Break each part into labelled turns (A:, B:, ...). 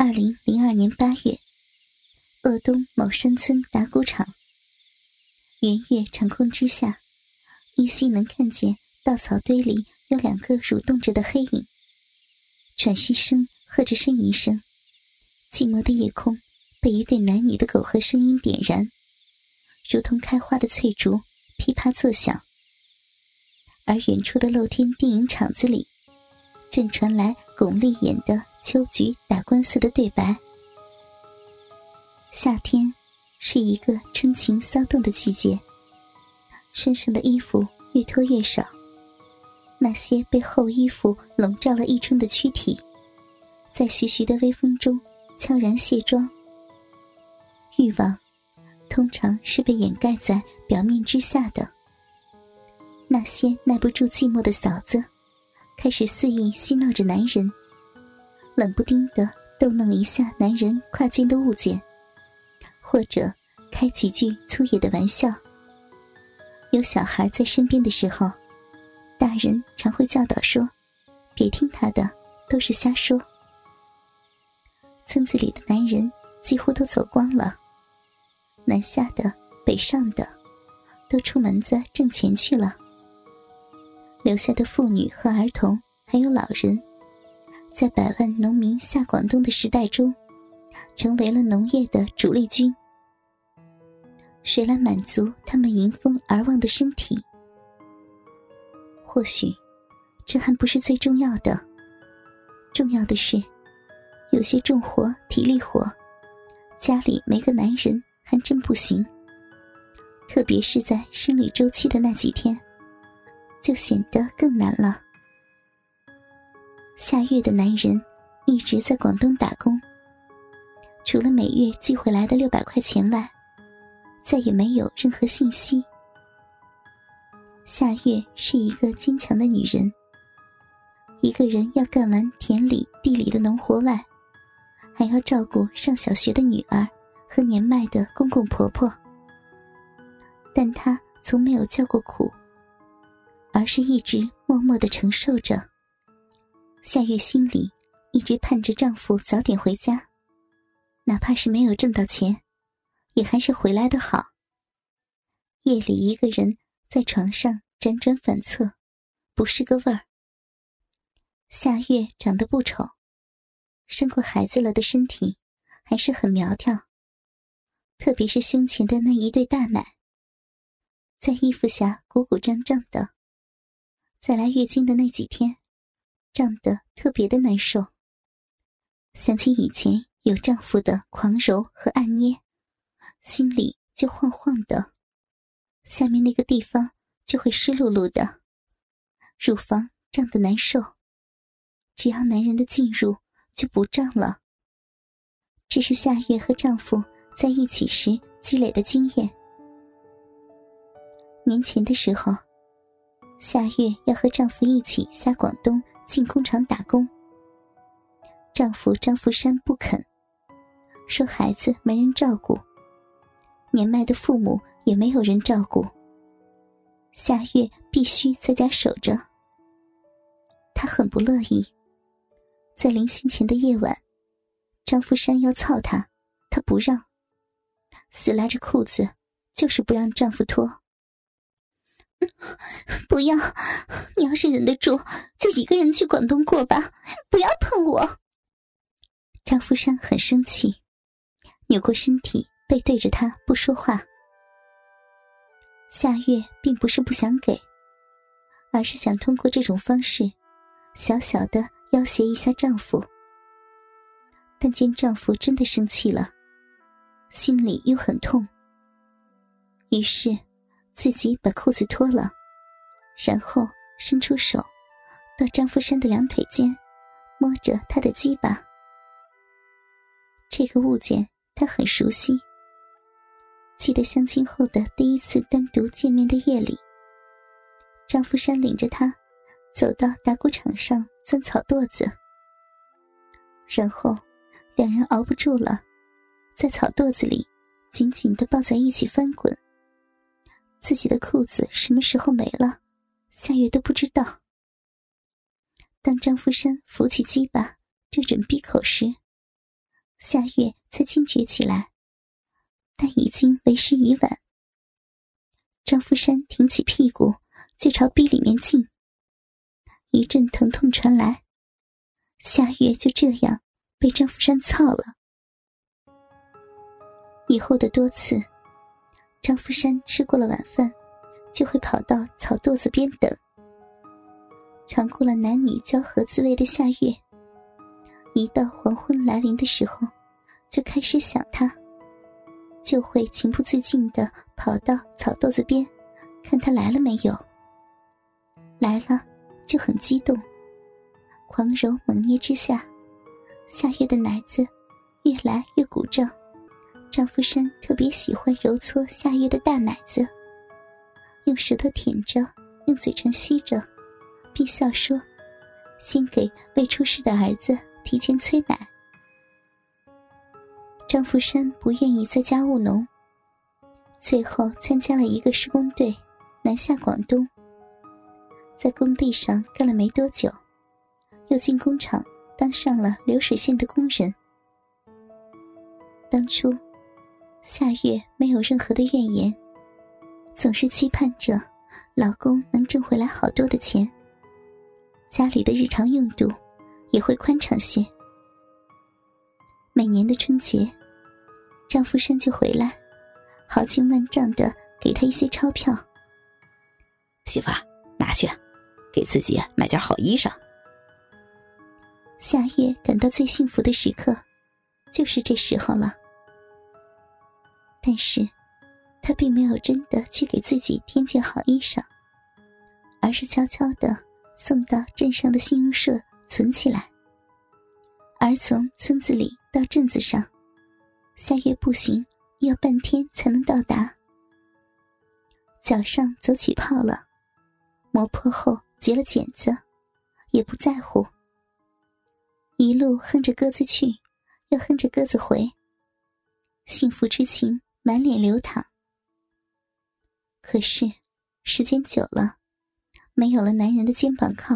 A: 二零零二年八月，鄂东某山村打谷场，圆月长空之下，依稀能看见稻草堆里有两个蠕动着的黑影。喘息声和着呻吟声，寂寞的夜空被一对男女的苟合声音点燃，如同开花的翠竹，噼啪作响。而远处的露天电影场子里，正传来巩俐演的。秋菊打官司的对白。夏天是一个春情骚动的季节，身上的衣服越脱越少，那些被厚衣服笼罩了一春的躯体，在徐徐的微风中悄然卸妆。欲望通常是被掩盖在表面之下的。那些耐不住寂寞的嫂子，开始肆意嬉闹着男人。冷不丁的逗弄一下男人跨境的物件，或者开几句粗野的玩笑。有小孩在身边的时候，大人常会教导说：“别听他的，都是瞎说。”村子里的男人几乎都走光了，南下的、北上的，都出门子挣钱去了，留下的妇女和儿童，还有老人。在百万农民下广东的时代中，成为了农业的主力军。谁来满足他们迎风而望的身体？或许，这还不是最重要的。重要的是，有些重活、体力活，家里没个男人还真不行。特别是在生理周期的那几天，就显得更难了。夏月的男人一直在广东打工，除了每月寄回来的六百块钱外，再也没有任何信息。夏月是一个坚强的女人，一个人要干完田里地里的农活外，还要照顾上小学的女儿和年迈的公公婆婆。但她从没有叫过苦，而是一直默默的承受着。夏月心里一直盼着丈夫早点回家，哪怕是没有挣到钱，也还是回来的好。夜里一个人在床上辗转反侧，不是个味儿。夏月长得不丑，生过孩子了的身体还是很苗条，特别是胸前的那一对大奶，在衣服下鼓鼓胀胀的。在来月经的那几天。胀得特别的难受。想起以前有丈夫的狂揉和按捏，心里就晃晃的，下面那个地方就会湿漉漉的，乳房胀得难受。只要男人的进入，就不胀了。这是夏月和丈夫在一起时积累的经验。年前的时候，夏月要和丈夫一起下广东。进工厂打工，丈夫张福山不肯，说孩子没人照顾，年迈的父母也没有人照顾，夏月必须在家守着。她很不乐意，在临行前的夜晚，张福山要操她，她不让，死拉着裤子，就是不让丈夫脱。不要！你要是忍得住，就一个人去广东过吧，不要碰我。张福山很生气，扭过身体，背对着他不说话。夏月并不是不想给，而是想通过这种方式，小小的要挟一下丈夫。但见丈夫真的生气了，心里又很痛，于是。自己把裤子脱了，然后伸出手，到张福山的两腿间，摸着他的鸡巴。这个物件他很熟悉。记得相亲后的第一次单独见面的夜里，张福山领着他走到打谷场上钻草垛子，然后两人熬不住了，在草垛子里紧紧的抱在一起翻滚。自己的裤子什么时候没了，夏月都不知道。当张福山扶起鸡巴对准闭口时，夏月才惊觉起来，但已经为时已晚。张福山挺起屁股就朝壁里面进，一阵疼痛传来，夏月就这样被张福山操了。以后的多次，张福山吃过了晚饭，就会跑到草垛子边等。尝过了男女交合滋味的夏月，一到黄昏来临的时候，就开始想他，就会情不自禁的跑到草垛子边，看他来了没有。来了，就很激动，狂揉猛捏之下，夏月的奶子越来越鼓胀。张福山特别喜欢揉搓夏月的大奶子，用舌头舔着，用嘴唇吸着，并笑说：“先给未出世的儿子提前催奶。”张富山不愿意在家务农，最后参加了一个施工队，南下广东。在工地上干了没多久，又进工厂当上了流水线的工人。当初。夏月没有任何的怨言，总是期盼着老公能挣回来好多的钱，家里的日常用度也会宽敞些。每年的春节，张福生就回来，豪情万丈的给他一些钞票。
B: 媳妇儿，拿去，给自己买件好衣裳。
A: 夏月感到最幸福的时刻，就是这时候了。但是，他并没有真的去给自己添件好衣裳，而是悄悄的送到镇上的信用社存起来。而从村子里到镇子上，下月步行要半天才能到达。脚上走起泡了，磨破后结了茧子，也不在乎。一路哼着歌子去，又哼着歌子回，幸福之情。满脸流淌，可是时间久了，没有了男人的肩膀靠，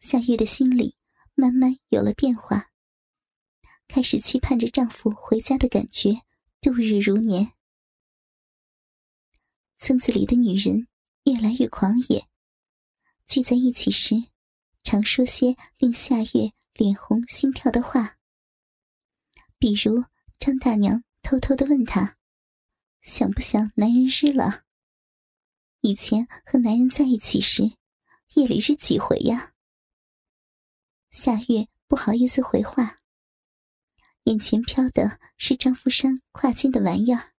A: 夏月的心里慢慢有了变化，开始期盼着丈夫回家的感觉，度日如年。村子里的女人越来越狂野，聚在一起时，常说些令夏月脸红心跳的话，比如张大娘。偷偷的问他：“想不想男人日了？以前和男人在一起时，夜里日几回呀？”夏月不好意思回话，眼前飘的是张富山挎肩的玩意儿。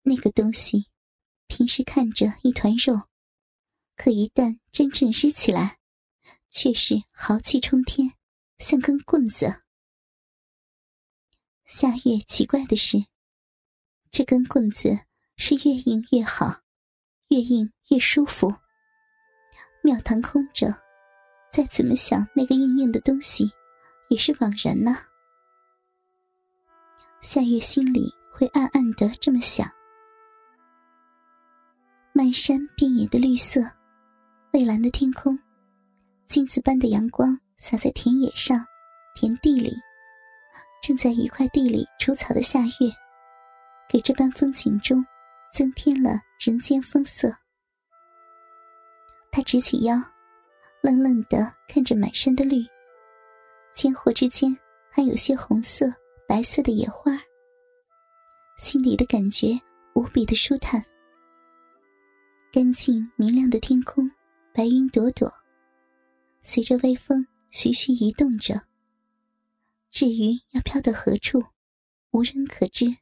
A: 那个东西，平时看着一团肉，可一旦真正日起来，却是豪气冲天，像根棍子。夏月奇怪的是，这根棍子是越硬越好，越硬越舒服。庙堂空着，再怎么想那个硬硬的东西，也是枉然呢。夏月心里会暗暗的这么想。漫山遍野的绿色，蔚蓝的天空，金子般的阳光洒在田野上，田地里。正在一块地里除草的夏月，给这般风景中增添了人间风色。他直起腰，愣愣的看着满山的绿，间或之间还有些红色、白色的野花，心里的感觉无比的舒坦。干净明亮的天空，白云朵朵，随着微风徐徐移动着。至于要飘到何处，无人可知。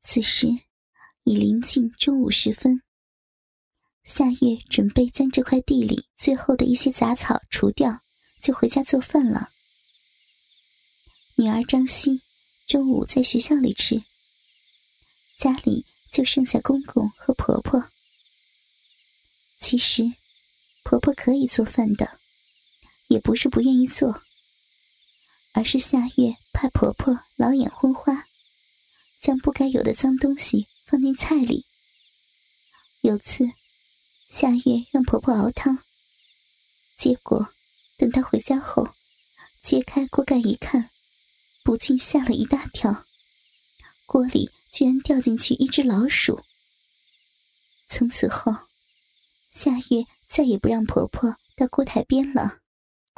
A: 此时已临近中午时分，夏月准备将这块地里最后的一些杂草除掉，就回家做饭了。女儿张希中午在学校里吃，家里就剩下公公和婆婆。其实，婆婆可以做饭的，也不是不愿意做。而是夏月怕婆婆老眼昏花，将不该有的脏东西放进菜里。有次，夏月让婆婆熬汤，结果等她回家后，揭开锅盖一看，不禁吓了一大跳，锅里居然掉进去一只老鼠。从此后，夏月再也不让婆婆到锅台边了。